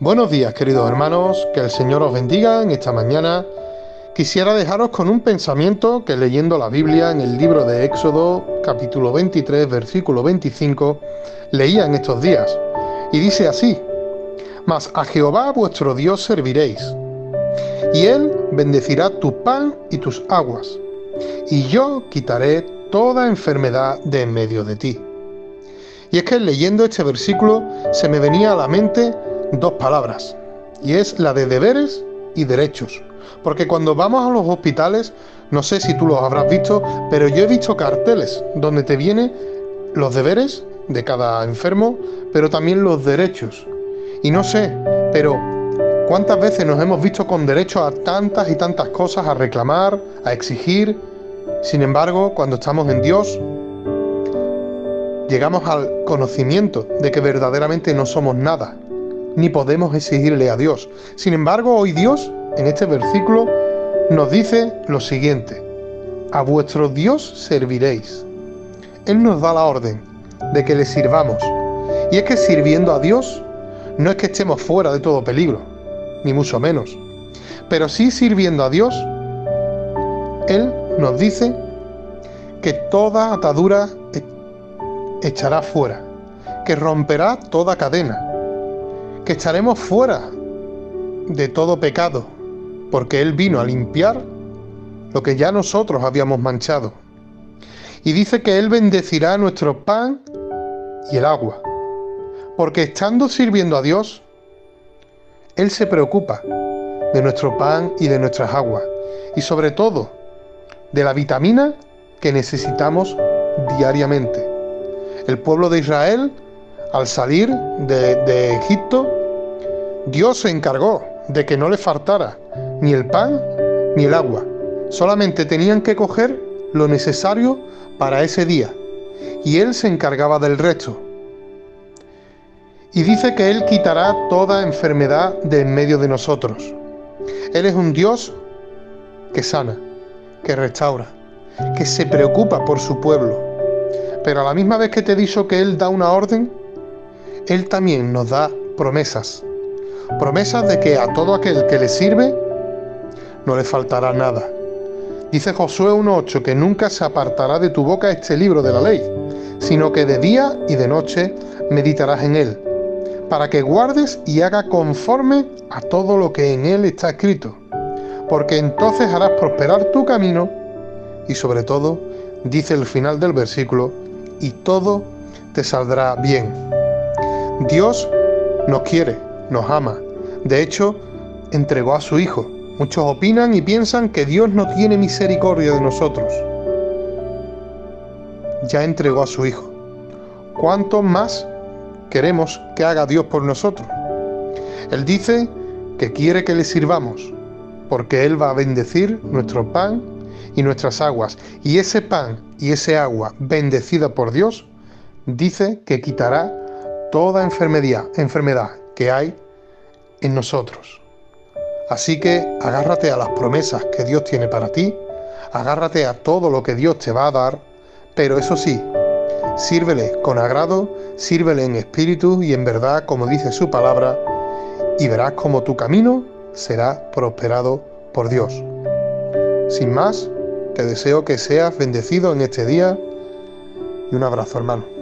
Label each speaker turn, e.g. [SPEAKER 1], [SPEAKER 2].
[SPEAKER 1] Buenos días queridos hermanos, que el Señor os bendiga en esta mañana. Quisiera dejaros con un pensamiento que leyendo la Biblia en el libro de Éxodo capítulo 23 versículo 25 leía en estos días. Y dice así, Mas a Jehová vuestro Dios serviréis, y Él bendecirá tu pan y tus aguas, y yo quitaré toda enfermedad de en medio de ti. Y es que leyendo este versículo se me venía a la mente dos palabras, y es la de deberes y derechos. Porque cuando vamos a los hospitales, no sé si tú los habrás visto, pero yo he visto carteles donde te vienen los deberes de cada enfermo, pero también los derechos. Y no sé, pero ¿cuántas veces nos hemos visto con derecho a tantas y tantas cosas, a reclamar, a exigir? Sin embargo, cuando estamos en Dios, llegamos al conocimiento de que verdaderamente no somos nada, ni podemos exigirle a Dios. Sin embargo, hoy Dios, en este versículo, nos dice lo siguiente, a vuestro Dios serviréis. Él nos da la orden de que le sirvamos. Y es que sirviendo a Dios no es que estemos fuera de todo peligro, ni mucho menos. Pero sí sirviendo a Dios, Él nos dice que toda atadura e-, echará fuera, que romperá toda cadena, que estaremos fuera de todo pecado, porque Él vino a limpiar lo que ya nosotros habíamos manchado. Y dice que Él bendecirá nuestro pan y el agua, porque estando sirviendo a Dios, Él se preocupa de nuestro pan y de nuestras aguas, y sobre todo de la vitamina que necesitamos diariamente. El pueblo de Israel al salir de, Egipto, Dios se encargó de que no le faltara ni el pan ni el agua. Solamente tenían que coger lo necesario para ese día. Y Él se encargaba del resto. Y dice que Él quitará toda enfermedad de en medio de nosotros. Él es un Dios que sana, que restaura, que se preocupa por su pueblo. Pero a la misma vez que te he dicho que Él da una orden, él también nos da promesas. Promesas de que a todo aquel que le sirve no le faltará nada. Dice Josué 1.8 que nunca se apartará de tu boca este libro de la ley, sino que de día y de noche meditarás en él, para que guardes y haga conforme a todo lo que en él está escrito, porque entonces harás prosperar tu camino y sobre todo, dice el final del versículo, y todo te saldrá bien. Dios nos quiere, nos ama. De hecho, entregó a su Hijo. Muchos opinan y piensan que Dios no tiene misericordia de nosotros. Ya entregó a su Hijo. ¿Cuánto más queremos que haga Dios por nosotros? Él dice que quiere que le sirvamos, porque Él va a bendecir nuestro pan y nuestras aguas. Y ese pan y ese agua bendecida por Dios, dice que quitará toda enfermedad, enfermedad que hay en nosotros. Así que agárrate a las promesas que Dios tiene para ti, agárrate a todo lo que Dios te va a dar, pero eso sí, sírvele con agrado, sírvele en espíritu y en verdad, como dice su palabra, y verás como tu camino será prosperado por Dios. Sin más, te deseo que seas bendecido en este día y un abrazo hermano.